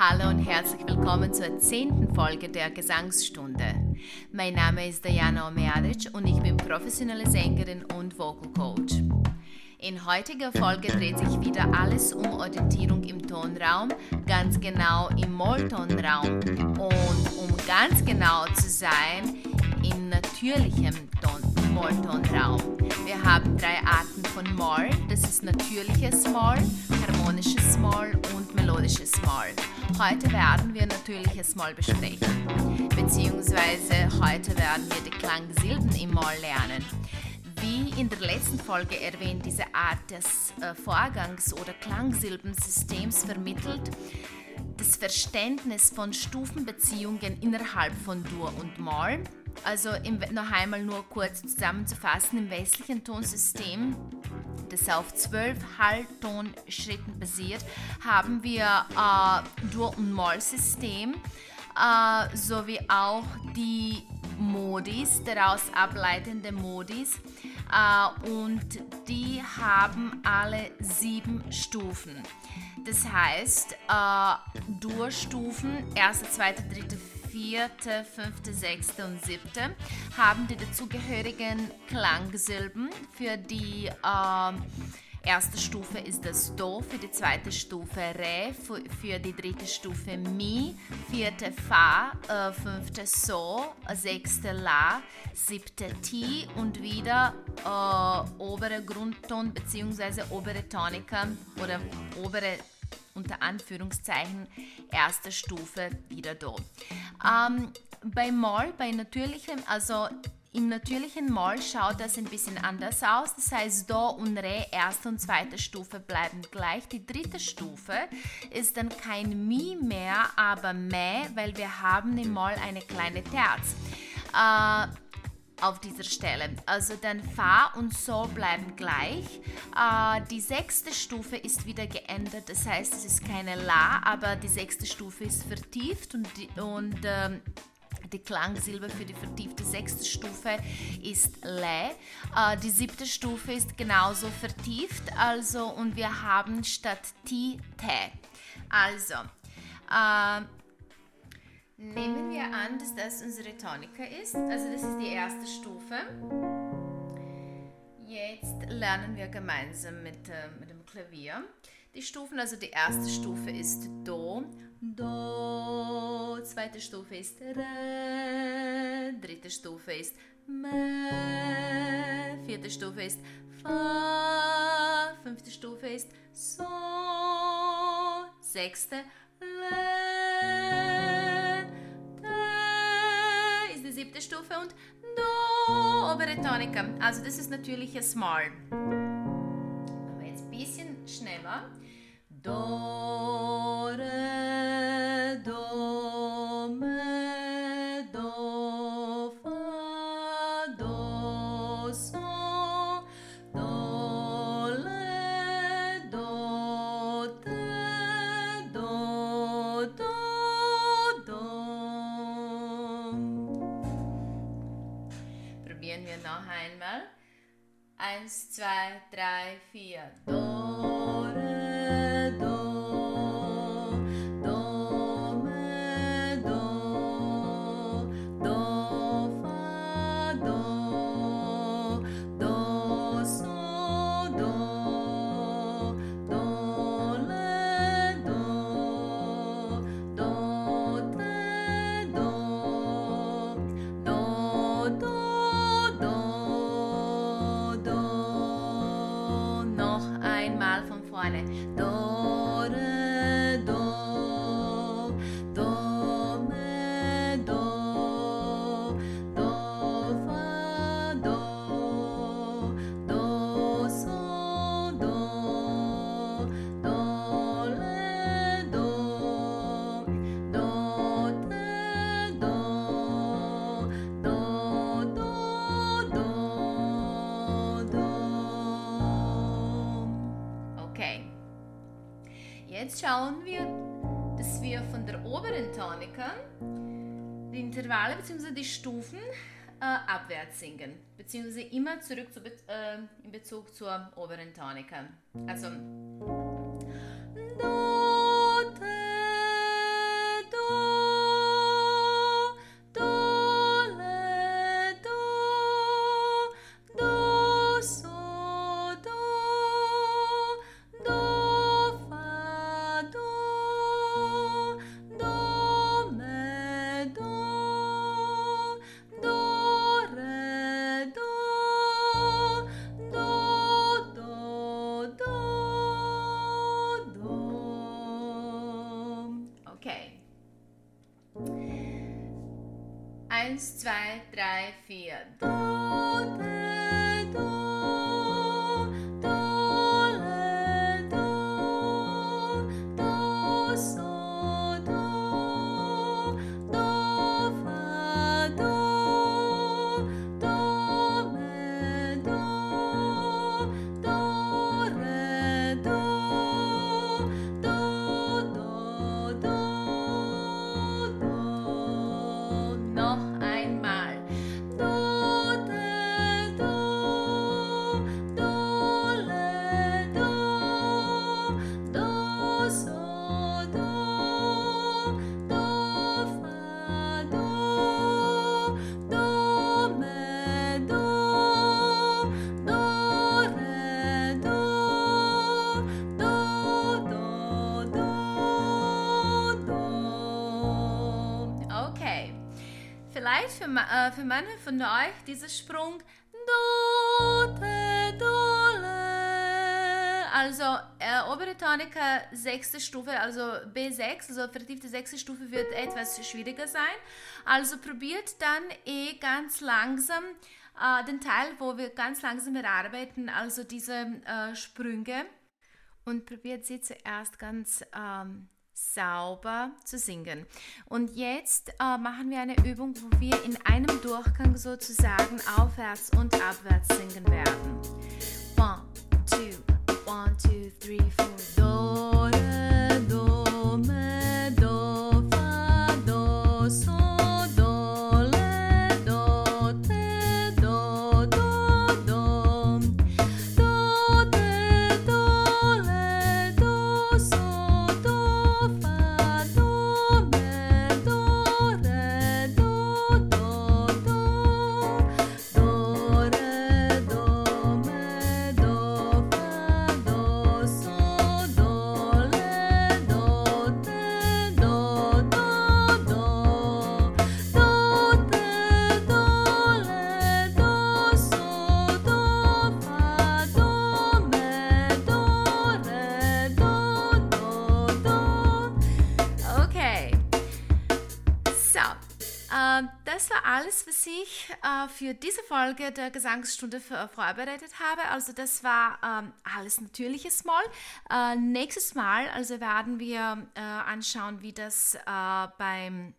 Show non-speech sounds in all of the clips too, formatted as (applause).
Hallo und herzlich willkommen zur zehnten Folge der Gesangsstunde. Mein Name ist Diana Omeadic und ich bin professionelle Sängerin und Vocal Coach. In heutiger Folge dreht sich wieder alles um Orientierung im Tonraum, ganz genau im Molltonraum und um ganz genau zu sein, im natürlichen Ton Molltonraum. Wir haben drei Arten von Moll, das ist natürliches Moll, harmonisches Moll und melodisches Moll. Heute werden wir natürliches Moll besprechen, beziehungsweise heute werden wir die Klangsilben im Moll lernen. Wie in der letzten Folge erwähnt, diese Art des äh, Vorgangs- oder Klangsilbensystems vermittelt das Verständnis von Stufenbeziehungen innerhalb von Dur und Moll. Also im, noch einmal nur kurz zusammenzufassen, im westlichen Tonsystem das auf zwölf Halbtonschritten basiert, haben wir äh, Dur- und Moll-System äh, sowie auch die Modis, daraus ableitende Modis. Äh, und die haben alle sieben Stufen. Das heißt, äh, Durchstufen, erste, zweite, dritte, vierte, fünfte, sechste und siebte haben die dazugehörigen Klangsilben für die äh, erste Stufe ist das Do, für die zweite Stufe Re, für, die dritte Stufe Mi, vierte Fa, äh, fünfte So, sechste La, siebte Ti und wieder äh, obere Grundton bzw. obere Tonika oder obere unter Anführungszeichen erste Stufe wieder Do. Ähm, bei Moll, bei natürlichem, also im natürlichen Moll schaut das ein bisschen anders aus. Das heißt, Do und Re, erste und zweite Stufe bleiben gleich. Die dritte Stufe ist dann kein Mi mehr, aber Me, weil wir haben im Moll eine kleine Terz. Äh, auf dieser Stelle. Also dann Fa und Sol bleiben gleich. Äh, die sechste Stufe ist wieder geändert, das heißt, es ist keine La, aber die sechste Stufe ist vertieft und, die, und ähm, die Klangsilbe für die vertiefte sechste Stufe ist Le. Äh, die siebte Stufe ist genauso vertieft, also und wir haben statt Ti Te. Also, äh, Nehmen wir an, dass das unsere Tonika ist. Also das ist die erste Stufe. Jetzt lernen wir gemeinsam mit, äh, mit dem Klavier. Die Stufen. Also die erste Stufe ist Do, Do, zweite Stufe ist Re, dritte Stufe ist Me, vierte Stufe ist Fa, fünfte Stufe ist So, sechste Le siebte Stufe und Do, obere Tonika. Also das ist natürliches Mal. Aber jetzt ein bisschen schneller. Do, noch einmal. Eins, zwei, drei, vier. Do, Jetzt schauen wir, dass wir von der oberen Tonika die Intervalle bzw. die Stufen äh, abwärts singen, beziehungsweise immer zurück zu, Be- äh, in Bezug zur oberen Tonika. Also Eins, zwei, drei, vier. Vielleicht für, äh, für manche von euch dieser Sprung Do, Te, Do, Le. Also äh, obere Tonika, sechste Stufe, also B6, also vertiefte sechste Stufe wird etwas schwieriger sein. Also probiert dann eh ganz langsam äh, den Teil, wo wir ganz langsam erarbeiten, also diese äh, Sprünge und probiert sie zuerst ganz ähm, sauber zu singen. Und jetzt äh, machen wir eine Übung, wo wir in einem Durchgang sozusagen aufwärts und abwärts singen werden. One, two, one, two, three, four. Ich äh, für diese Folge der Gesangsstunde vorbereitet habe. Also das war ähm, alles natürliches Moll. Äh, nächstes Mal also werden wir äh, anschauen, wie das äh, beim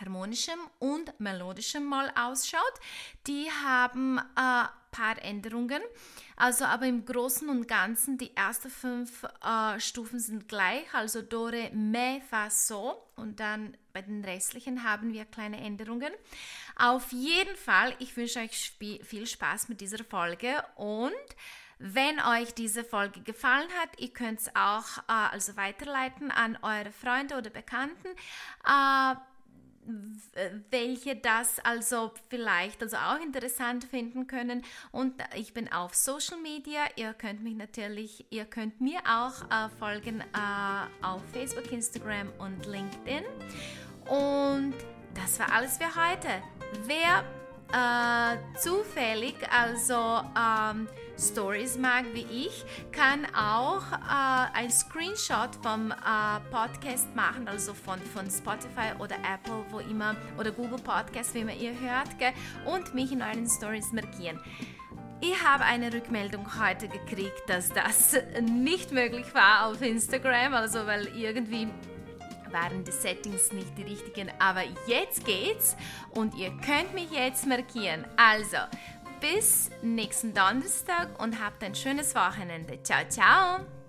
harmonischem und melodischem Moll ausschaut. Die haben ein paar Änderungen. Also aber im Großen und Ganzen die ersten fünf äh, Stufen sind gleich, also Do, Re, Me, Fa, So und dann bei den restlichen haben wir kleine Änderungen. Auf jeden Fall, ich wünsche euch viel Spaß mit dieser Folge und wenn euch diese Folge gefallen hat, ihr könnt es auch äh, also weiterleiten an eure Freunde oder Bekannten. Äh, welche das also vielleicht also auch interessant finden können. Und ich bin auf Social Media. Ihr könnt mich natürlich ihr könnt mir auch äh, folgen äh, auf Facebook Instagram und LinkedIn. Und das war alles für heute. Wer äh, zufällig also ähm, Stories mag wie ich, kann auch äh, ein Screenshot vom äh, Podcast machen, also von, von Spotify oder Apple, wo immer, oder Google Podcast, wie immer ihr hört, gell, und mich in euren Stories markieren. Ich habe eine Rückmeldung heute gekriegt, dass das (laughs) nicht möglich war auf Instagram, also weil irgendwie waren die Settings nicht die richtigen, aber jetzt geht's und ihr könnt mich jetzt markieren. Also, bis nächsten Donnerstag und habt ein schönes Wochenende. Ciao, ciao!